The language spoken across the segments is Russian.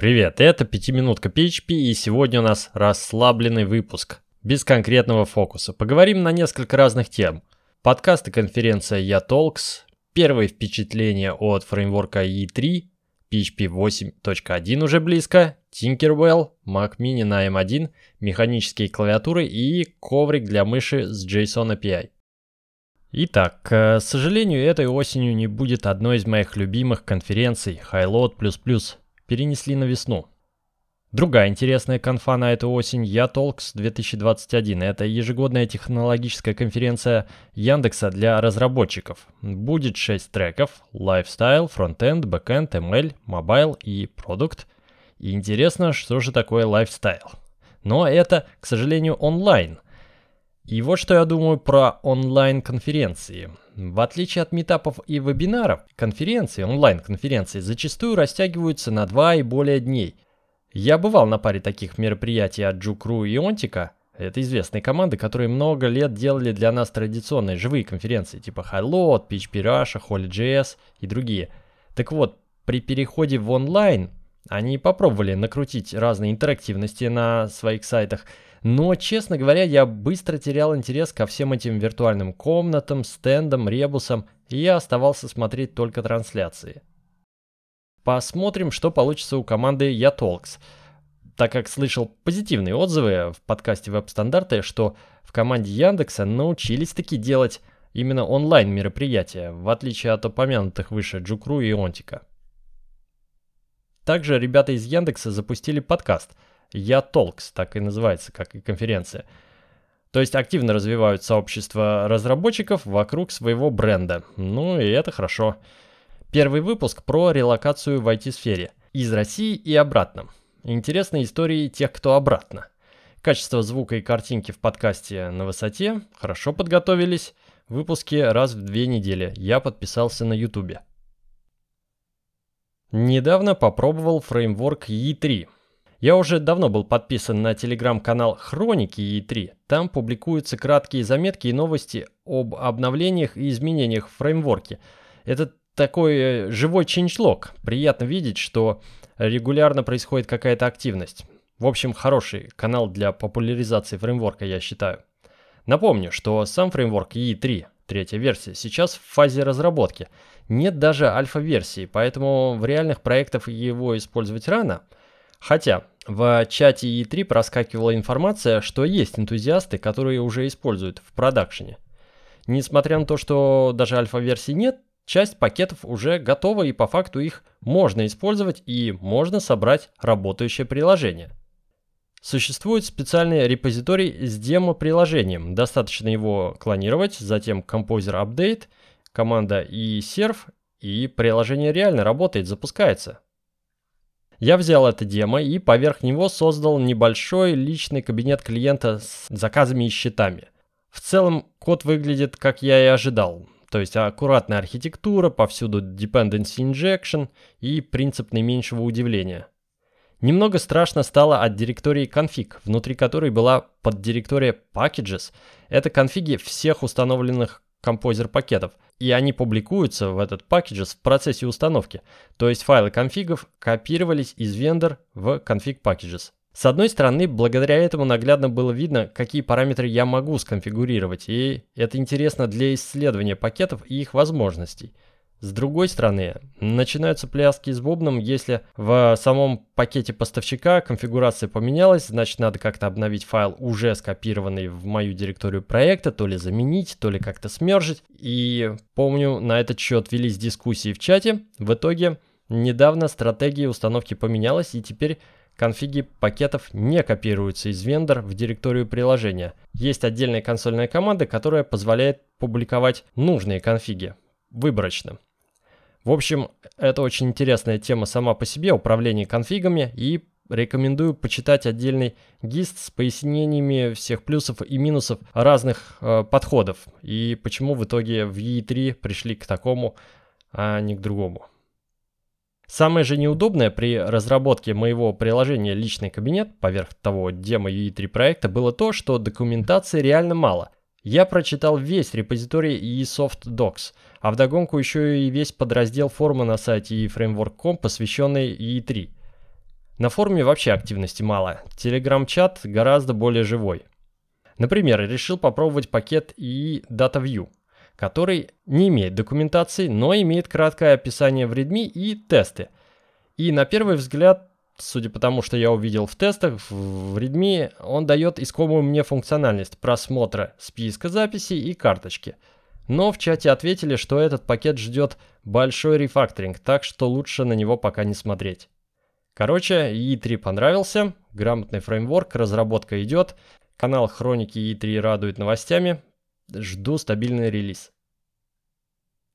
Привет, это пятиминутка PHP и сегодня у нас расслабленный выпуск, без конкретного фокуса. Поговорим на несколько разных тем. Подкаст и конференция YaTalks, первые впечатления от фреймворка E3, PHP 8.1 уже близко, Tinkerbell, Mac Mini на M1, механические клавиатуры и коврик для мыши с JSON API. Итак, к сожалению, этой осенью не будет одной из моих любимых конференций Highload++ перенесли на весну. Другая интересная конфа на эту осень YaTalks 2021. Это ежегодная технологическая конференция Яндекса для разработчиков. Будет 6 треков – Lifestyle, Frontend, Backend, ML, Mobile и Product. И интересно, что же такое Lifestyle. Но это, к сожалению, онлайн. И вот что я думаю про онлайн-конференции. В отличие от метапов и вебинаров, конференции, онлайн-конференции зачастую растягиваются на два и более дней. Я бывал на паре таких мероприятий от Джукру и Онтика. Это известные команды, которые много лет делали для нас традиционные живые конференции, типа Highload, PHP Russia, HolyJS и другие. Так вот, при переходе в онлайн они попробовали накрутить разные интерактивности на своих сайтах – но, честно говоря, я быстро терял интерес ко всем этим виртуальным комнатам, стендам, ребусам, и я оставался смотреть только трансляции. Посмотрим, что получится у команды YaTalks, так как слышал позитивные отзывы в подкасте веб-стандарты, что в команде Яндекса научились таки делать именно онлайн мероприятия, в отличие от упомянутых выше Джукру и Онтика. Также ребята из Яндекса запустили подкаст – я Talks, так и называется, как и конференция. То есть активно развивают сообщество разработчиков вокруг своего бренда. Ну и это хорошо. Первый выпуск про релокацию в IT-сфере. Из России и обратно. Интересные истории тех, кто обратно. Качество звука и картинки в подкасте на высоте. Хорошо подготовились. Выпуски раз в две недели. Я подписался на ютубе. Недавно попробовал фреймворк E3. Я уже давно был подписан на телеграм-канал Хроники E3. Там публикуются краткие заметки и новости об обновлениях и изменениях в фреймворке. Это такой э, живой ченчлог. Приятно видеть, что регулярно происходит какая-то активность. В общем, хороший канал для популяризации фреймворка, я считаю. Напомню, что сам фреймворк E3, третья версия, сейчас в фазе разработки. Нет даже альфа-версии, поэтому в реальных проектах его использовать рано – Хотя в чате E3 проскакивала информация, что есть энтузиасты, которые уже используют в продакшене. Несмотря на то, что даже альфа-версии нет, часть пакетов уже готова и по факту их можно использовать и можно собрать работающее приложение. Существует специальный репозиторий с демо-приложением. Достаточно его клонировать, затем Composer Update, команда и serve, и приложение реально работает, запускается. Я взял это демо и поверх него создал небольшой личный кабинет клиента с заказами и счетами. В целом код выглядит как я и ожидал. То есть аккуратная архитектура, повсюду dependency injection и принцип наименьшего удивления. Немного страшно стало от директории config, внутри которой была поддиректория packages. Это конфиги всех установленных композер пакетов, и они публикуются в этот packages в процессе установки, то есть файлы конфигов копировались из vendor в config packages. С одной стороны, благодаря этому наглядно было видно, какие параметры я могу сконфигурировать, и это интересно для исследования пакетов и их возможностей – с другой стороны, начинаются пляски с бубном, если в самом пакете поставщика конфигурация поменялась, значит надо как-то обновить файл, уже скопированный в мою директорию проекта, то ли заменить, то ли как-то смержить. И помню, на этот счет велись дискуссии в чате. В итоге недавно стратегия установки поменялась, и теперь конфиги пакетов не копируются из вендор в директорию приложения. Есть отдельная консольная команда, которая позволяет публиковать нужные конфиги выборочно. В общем, это очень интересная тема сама по себе, управление конфигами, и рекомендую почитать отдельный гист с пояснениями всех плюсов и минусов разных э, подходов, и почему в итоге в E3 пришли к такому, а не к другому. Самое же неудобное при разработке моего приложения «Личный кабинет» поверх того демо UE3 проекта было то, что документации реально мало – я прочитал весь репозиторий eSoft Docs, а вдогонку еще и весь подраздел форума на сайте eFramework.com, посвященный E3. На форуме вообще активности мало, телеграм-чат гораздо более живой. Например, решил попробовать пакет и DataView, который не имеет документации, но имеет краткое описание в README и тесты. И на первый взгляд судя по тому, что я увидел в тестах, в Redmi он дает искомую мне функциональность просмотра списка записей и карточки. Но в чате ответили, что этот пакет ждет большой рефакторинг, так что лучше на него пока не смотреть. Короче, E3 понравился, грамотный фреймворк, разработка идет, канал Хроники E3 радует новостями, жду стабильный релиз.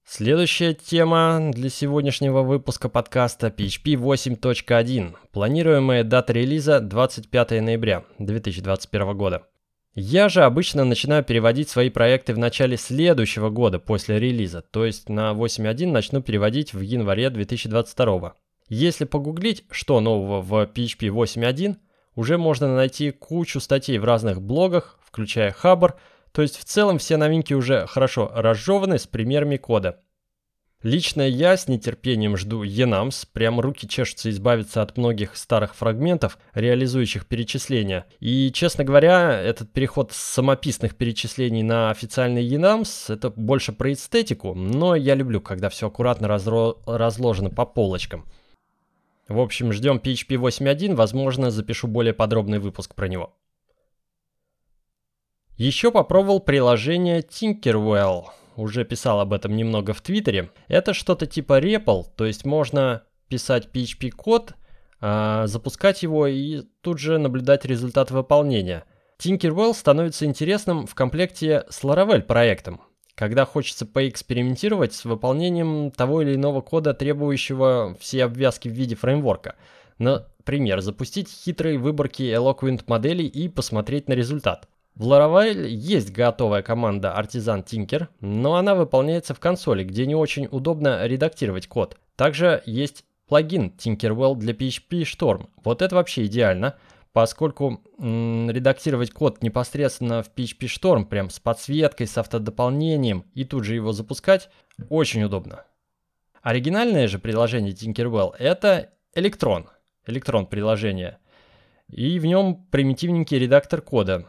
Следующая тема для сегодняшнего выпуска подкаста PHP 8.1. Планируемая дата релиза 25 ноября 2021 года. Я же обычно начинаю переводить свои проекты в начале следующего года после релиза, то есть на 8.1 начну переводить в январе 2022. Если погуглить, что нового в PHP 8.1, уже можно найти кучу статей в разных блогах, включая Хабр, то есть в целом все новинки уже хорошо разжеваны с примерами кода. Лично я с нетерпением жду Enams, прям руки чешутся избавиться от многих старых фрагментов, реализующих перечисления. И, честно говоря, этот переход с самописных перечислений на официальный Enams, это больше про эстетику, но я люблю, когда все аккуратно разро- разложено по полочкам. В общем, ждем PHP 8.1, возможно, запишу более подробный выпуск про него. Еще попробовал приложение Tinkerwell. Уже писал об этом немного в Твиттере. Это что-то типа REPL, то есть можно писать PHP-код, а, запускать его и тут же наблюдать результат выполнения. Tinkerwell становится интересным в комплекте с Laravel проектом, когда хочется поэкспериментировать с выполнением того или иного кода, требующего все обвязки в виде фреймворка. Например, запустить хитрые выборки Eloquent моделей и посмотреть на результат. В Laravel есть готовая команда Artisan Tinker, но она выполняется в консоли, где не очень удобно редактировать код. Также есть плагин Tinkerwell для PHP Storm. Вот это вообще идеально, поскольку м, редактировать код непосредственно в PHP Storm, прям с подсветкой, с автодополнением и тут же его запускать, очень удобно. Оригинальное же приложение Tinkerwell это Electron, Electron приложение. И в нем примитивненький редактор кода,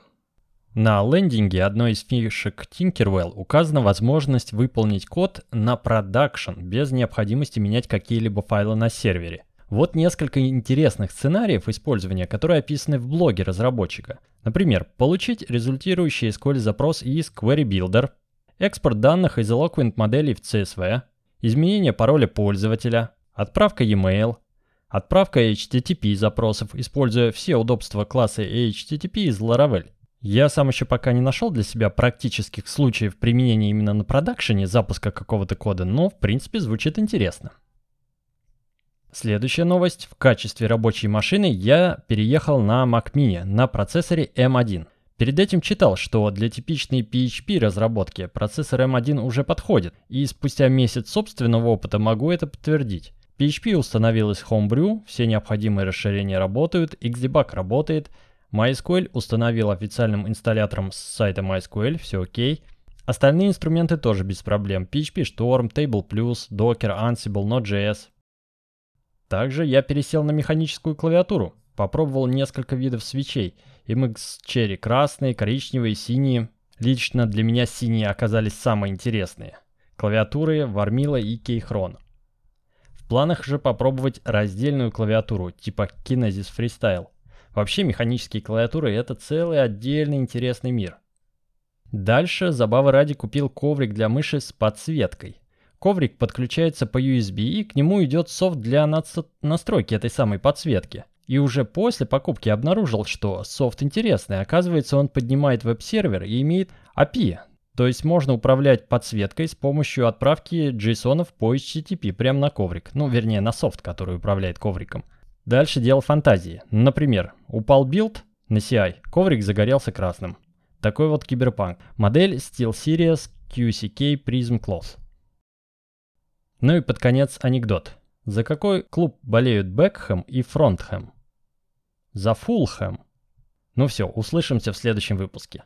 на лендинге одной из фишек Tinkerwell указана возможность выполнить код на продакшн без необходимости менять какие-либо файлы на сервере. Вот несколько интересных сценариев использования, которые описаны в блоге разработчика. Например, получить результирующий SQL запрос из Query Builder, экспорт данных из Eloquent моделей в CSV, изменение пароля пользователя, отправка e-mail, отправка HTTP запросов, используя все удобства класса HTTP из Laravel. Я сам еще пока не нашел для себя практических случаев применения именно на продакшене запуска какого-то кода, но в принципе звучит интересно. Следующая новость. В качестве рабочей машины я переехал на Mac Mini на процессоре M1. Перед этим читал, что для типичной PHP разработки процессор M1 уже подходит, и спустя месяц собственного опыта могу это подтвердить. PHP установилась Homebrew, все необходимые расширения работают, Xdebug работает, MySQL установил официальным инсталлятором с сайта MySQL, все окей. Остальные инструменты тоже без проблем. PHP Storm, Table+, Docker, Ansible, Node.js. Также я пересел на механическую клавиатуру. Попробовал несколько видов свечей. MX Cherry красные, коричневые, синие. Лично для меня синие оказались самые интересные. Клавиатуры Warmila и Keychron. В планах же попробовать раздельную клавиатуру типа Kinesis Freestyle. Вообще механические клавиатуры это целый отдельный интересный мир. Дальше забавы ради купил коврик для мыши с подсветкой. Коврик подключается по USB и к нему идет софт для настройки этой самой подсветки. И уже после покупки обнаружил, что софт интересный. Оказывается, он поднимает веб-сервер и имеет API. То есть можно управлять подсветкой с помощью отправки JSON по HTTP прямо на коврик. Ну, вернее, на софт, который управляет ковриком. Дальше дело фантазии. Например, упал билд на CI, коврик загорелся красным. Такой вот киберпанк. Модель SteelSeries QCK Prism Cloth. Ну и под конец анекдот. За какой клуб болеют Бекхэм и Фронтхэм? За Фулхэм. Ну все, услышимся в следующем выпуске.